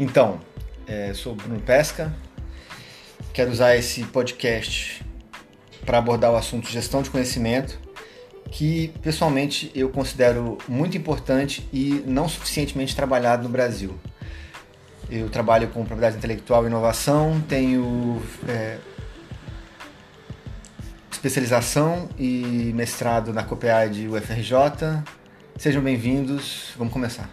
Então, é, sou Bruno Pesca, quero usar esse podcast para abordar o assunto gestão de conhecimento, que pessoalmente eu considero muito importante e não suficientemente trabalhado no Brasil. Eu trabalho com propriedade intelectual e inovação, tenho é, especialização e mestrado na COPEAD UFRJ. Sejam bem-vindos, vamos começar.